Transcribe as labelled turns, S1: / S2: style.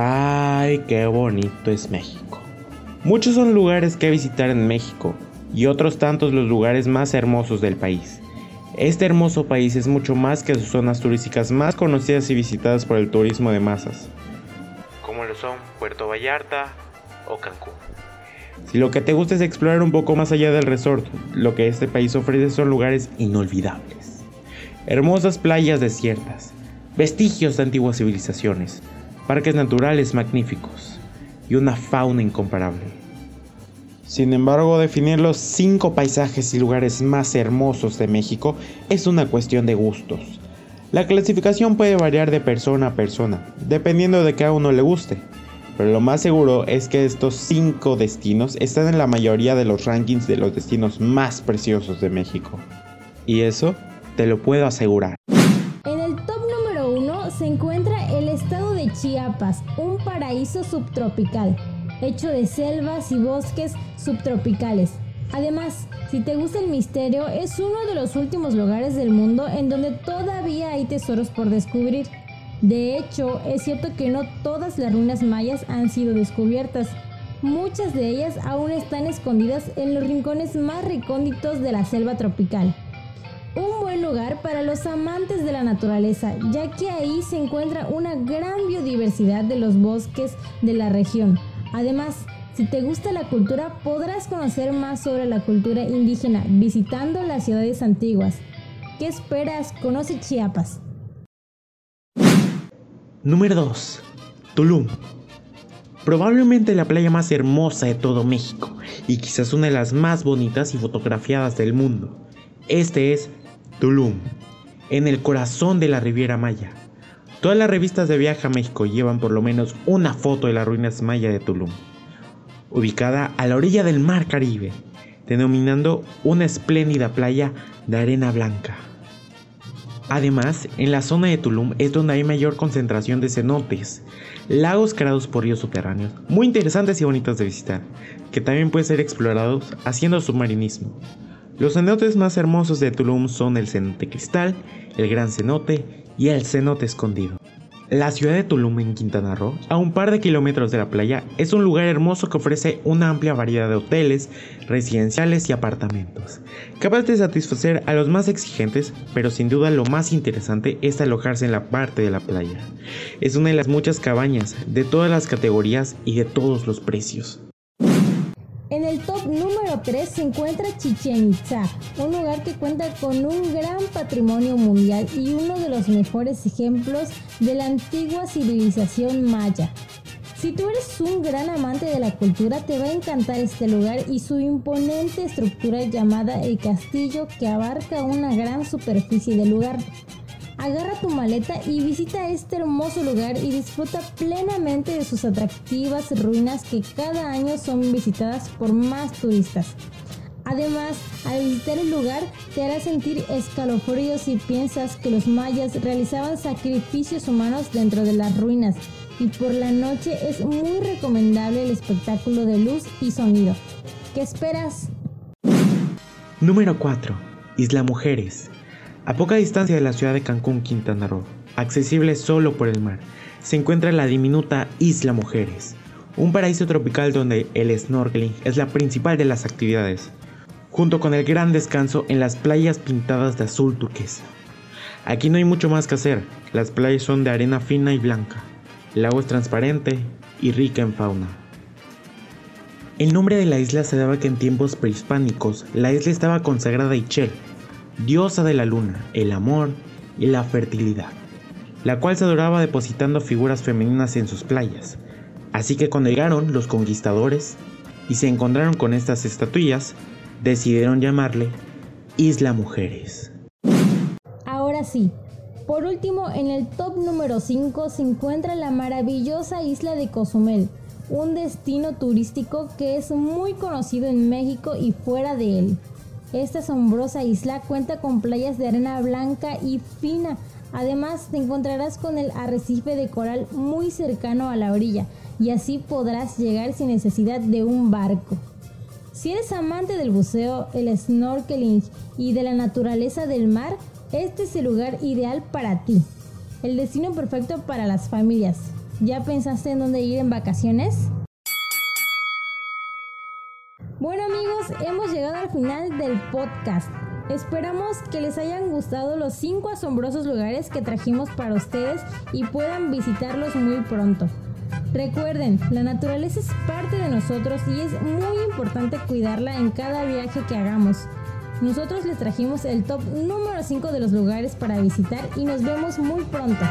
S1: Ay, qué bonito es México. Muchos son lugares que visitar en México y otros tantos los lugares más hermosos del país. Este hermoso país es mucho más que sus zonas turísticas más conocidas y visitadas por el turismo de masas, como lo son Puerto Vallarta o Cancún. Si lo que te gusta es explorar un poco más allá del resort, lo que este país ofrece son lugares inolvidables. Hermosas playas desiertas, vestigios de antiguas civilizaciones, parques naturales magníficos y una fauna incomparable. Sin embargo, definir los cinco paisajes y lugares más hermosos de México es una cuestión de gustos. La clasificación puede variar de persona a persona, dependiendo de que a uno le guste, pero lo más seguro es que estos cinco destinos están en la mayoría de los rankings de los destinos más preciosos de México. Y eso te lo puedo asegurar.
S2: Chiapas, un paraíso subtropical hecho de selvas y bosques subtropicales. Además, si te gusta el misterio, es uno de los últimos lugares del mundo en donde todavía hay tesoros por descubrir. De hecho, es cierto que no todas las ruinas mayas han sido descubiertas. Muchas de ellas aún están escondidas en los rincones más recónditos de la selva tropical. Un buen lugar para los amantes de la naturaleza, ya que ahí se encuentra una gran biodiversidad de los bosques de la región, Además, si te gusta la cultura, podrás conocer más sobre la cultura indígena visitando las ciudades antiguas. ¿Qué esperas? Conoce Chiapas.
S1: Número 2. Tulum. Probablemente la playa más hermosa de todo México y quizás una de las más bonitas y fotografiadas del mundo. Este es Tulum, en el corazón de la Riviera Maya. Todas las revistas de viaje a México llevan por lo menos una foto de las ruinas maya de Tulum, ubicada a la orilla del mar Caribe, denominando una espléndida playa de arena blanca. Además, en la zona de Tulum es donde hay mayor concentración de cenotes, lagos creados por ríos subterráneos, muy interesantes y bonitos de visitar, que también pueden ser explorados haciendo submarinismo. Los cenotes más hermosos de Tulum son el cenote cristal, el gran cenote y el cenote escondido. La ciudad de Tulum en Quintana Roo, a un par de kilómetros de la playa, es un lugar hermoso que ofrece una amplia variedad de hoteles, residenciales y apartamentos, capaz de satisfacer a los más exigentes, pero sin duda lo más interesante es alojarse en la parte de la playa. Es una de las muchas cabañas de todas las categorías y de todos los precios.
S2: Número 3 se encuentra Chichen Itza, un lugar que cuenta con un gran patrimonio mundial y uno de los mejores ejemplos de la antigua civilización maya. Si tú eres un gran amante de la cultura, te va a encantar este lugar y su imponente estructura llamada el castillo que abarca una gran superficie del lugar. Agarra tu maleta y visita este hermoso lugar y disfruta plenamente de sus atractivas ruinas que cada año son visitadas por más turistas. Además, al visitar el lugar te hará sentir escalofríos si piensas que los mayas realizaban sacrificios humanos dentro de las ruinas y por la noche es muy recomendable el espectáculo de luz y sonido. ¿Qué esperas?
S1: Número 4. Isla Mujeres. A poca distancia de la ciudad de Cancún, Quintana Roo, accesible solo por el mar, se encuentra la diminuta Isla Mujeres, un paraíso tropical donde el snorkeling es la principal de las actividades, junto con el gran descanso en las playas pintadas de azul turquesa. Aquí no hay mucho más que hacer, las playas son de arena fina y blanca, el agua es transparente y rica en fauna. El nombre de la isla se daba que en tiempos prehispánicos la isla estaba consagrada a Ichel, diosa de la luna, el amor y la fertilidad, la cual se adoraba depositando figuras femeninas en sus playas. Así que cuando llegaron los conquistadores y se encontraron con estas estatuillas, decidieron llamarle Isla Mujeres.
S2: Ahora sí, por último, en el top número 5 se encuentra la maravillosa isla de Cozumel, un destino turístico que es muy conocido en México y fuera de él. Esta asombrosa isla cuenta con playas de arena blanca y fina. Además, te encontrarás con el arrecife de coral muy cercano a la orilla y así podrás llegar sin necesidad de un barco. Si eres amante del buceo, el snorkeling y de la naturaleza del mar, este es el lugar ideal para ti. El destino perfecto para las familias. ¿Ya pensaste en dónde ir en vacaciones? Bueno amigos, hemos llegado al final del podcast. Esperamos que les hayan gustado los 5 asombrosos lugares que trajimos para ustedes y puedan visitarlos muy pronto. Recuerden, la naturaleza es parte de nosotros y es muy importante cuidarla en cada viaje que hagamos. Nosotros les trajimos el top número 5 de los lugares para visitar y nos vemos muy pronto.